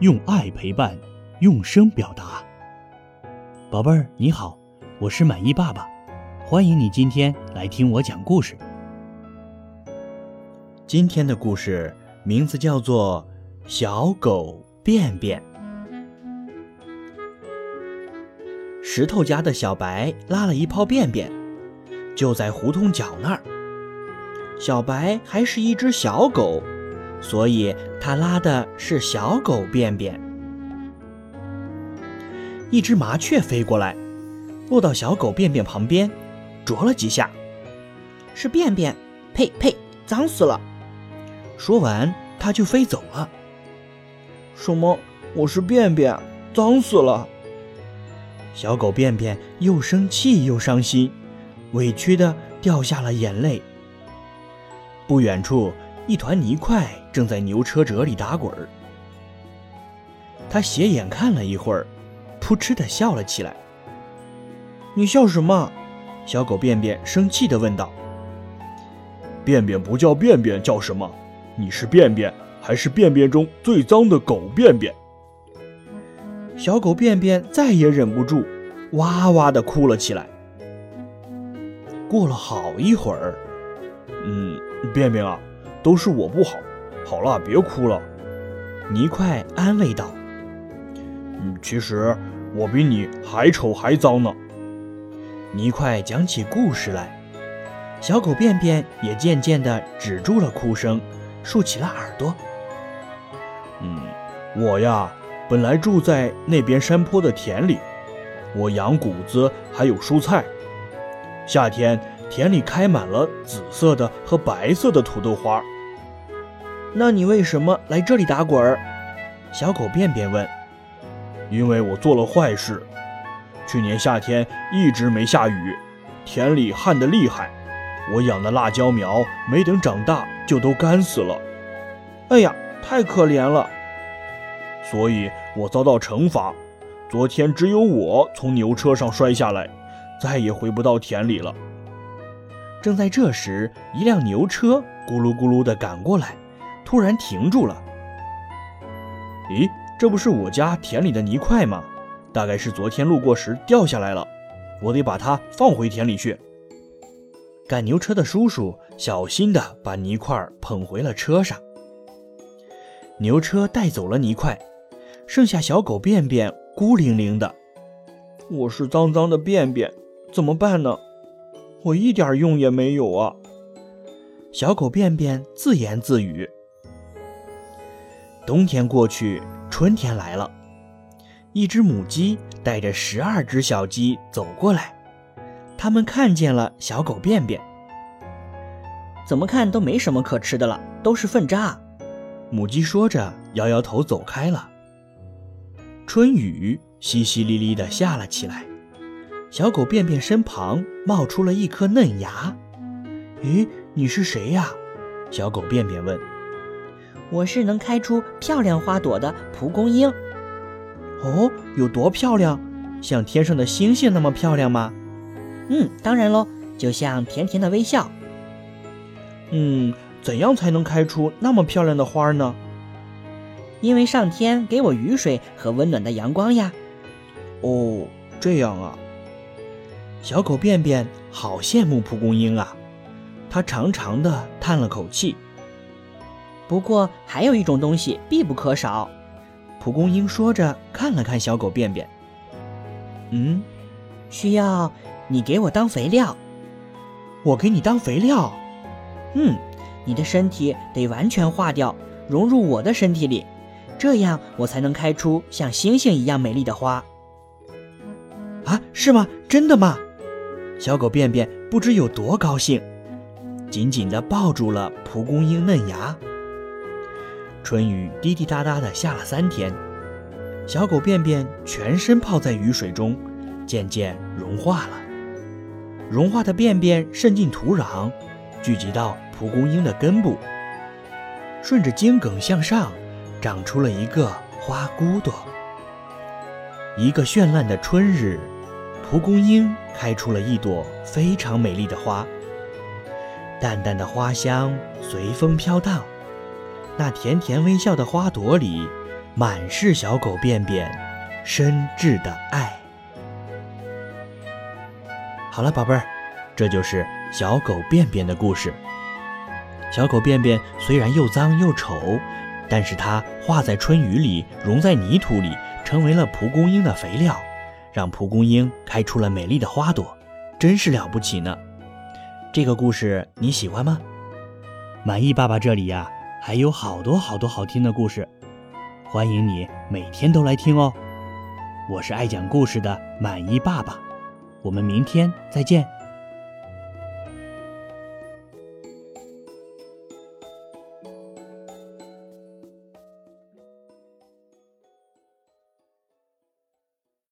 用爱陪伴，用声表达。宝贝儿，你好，我是满意爸爸，欢迎你今天来听我讲故事。今天的故事名字叫做《小狗便便》。石头家的小白拉了一泡便便，就在胡同角那儿。小白还是一只小狗，所以它拉的是小狗便便。一只麻雀飞过来，落到小狗便便旁边，啄了几下。是便便，呸呸，脏死了！说完，它就飞走了。什么？我是便便，脏死了！小狗便便又生气又伤心，委屈的掉下了眼泪。不远处，一团泥块正在牛车辙里打滚儿。他斜眼看了一会儿，扑哧的笑了起来。“你笑什么？”小狗便便生气的问道。“便便不叫便便，叫什么？你是便便，还是便便中最脏的狗便便？”小狗便便再也忍不住，哇哇地哭了起来。过了好一会儿，嗯，便便啊，都是我不好。好了，别哭了。泥块安慰道：“嗯，其实我比你还丑还脏呢。”泥块讲起故事来，小狗便便也渐渐地止住了哭声，竖起了耳朵。嗯，我呀。本来住在那边山坡的田里，我养谷子还有蔬菜。夏天田里开满了紫色的和白色的土豆花。那你为什么来这里打滚儿？小狗便便问。因为我做了坏事。去年夏天一直没下雨，田里旱得厉害，我养的辣椒苗没等长大就都干死了。哎呀，太可怜了。所以我遭到惩罚。昨天只有我从牛车上摔下来，再也回不到田里了。正在这时，一辆牛车咕噜咕噜地赶过来，突然停住了。咦，这不是我家田里的泥块吗？大概是昨天路过时掉下来了，我得把它放回田里去。赶牛车的叔叔小心地把泥块捧回了车上。牛车带走了泥块。剩下小狗便便孤零零的，我是脏脏的便便，怎么办呢？我一点用也没有啊！小狗便便自言自语。冬天过去，春天来了，一只母鸡带着十二只小鸡走过来，它们看见了小狗便便，怎么看都没什么可吃的了，都是粪渣。母鸡说着，摇摇头走开了。春雨淅淅沥沥地下了起来，小狗便便身旁冒出了一颗嫩芽。咦，你是谁呀？小狗便便问。我是能开出漂亮花朵的蒲公英。哦，有多漂亮？像天上的星星那么漂亮吗？嗯，当然喽，就像甜甜的微笑。嗯，怎样才能开出那么漂亮的花呢？因为上天给我雨水和温暖的阳光呀。哦，这样啊。小狗便便好羡慕蒲公英啊，它长长的叹了口气。不过还有一种东西必不可少。蒲公英说着，看了看小狗便便。嗯，需要你给我当肥料。我给你当肥料。嗯，你的身体得完全化掉，融入我的身体里。这样我才能开出像星星一样美丽的花。啊，是吗？真的吗？小狗便便不知有多高兴，紧紧地抱住了蒲公英嫩芽。春雨滴滴答答地下了三天，小狗便便全身泡在雨水中，渐渐融化了。融化的便便渗进土壤，聚集到蒲公英的根部，顺着茎梗向上。长出了一个花骨朵。一个绚烂的春日，蒲公英开出了一朵非常美丽的花。淡淡的花香随风飘荡，那甜甜微笑的花朵里，满是小狗便便深挚的爱。好了，宝贝儿，这就是小狗便便的故事。小狗便便虽然又脏又丑，但是它化在春雨里，融在泥土里，成为了蒲公英的肥料，让蒲公英开出了美丽的花朵，真是了不起呢。这个故事你喜欢吗？满意爸爸这里呀，还有好多好多好听的故事，欢迎你每天都来听哦。我是爱讲故事的满意爸爸，我们明天再见。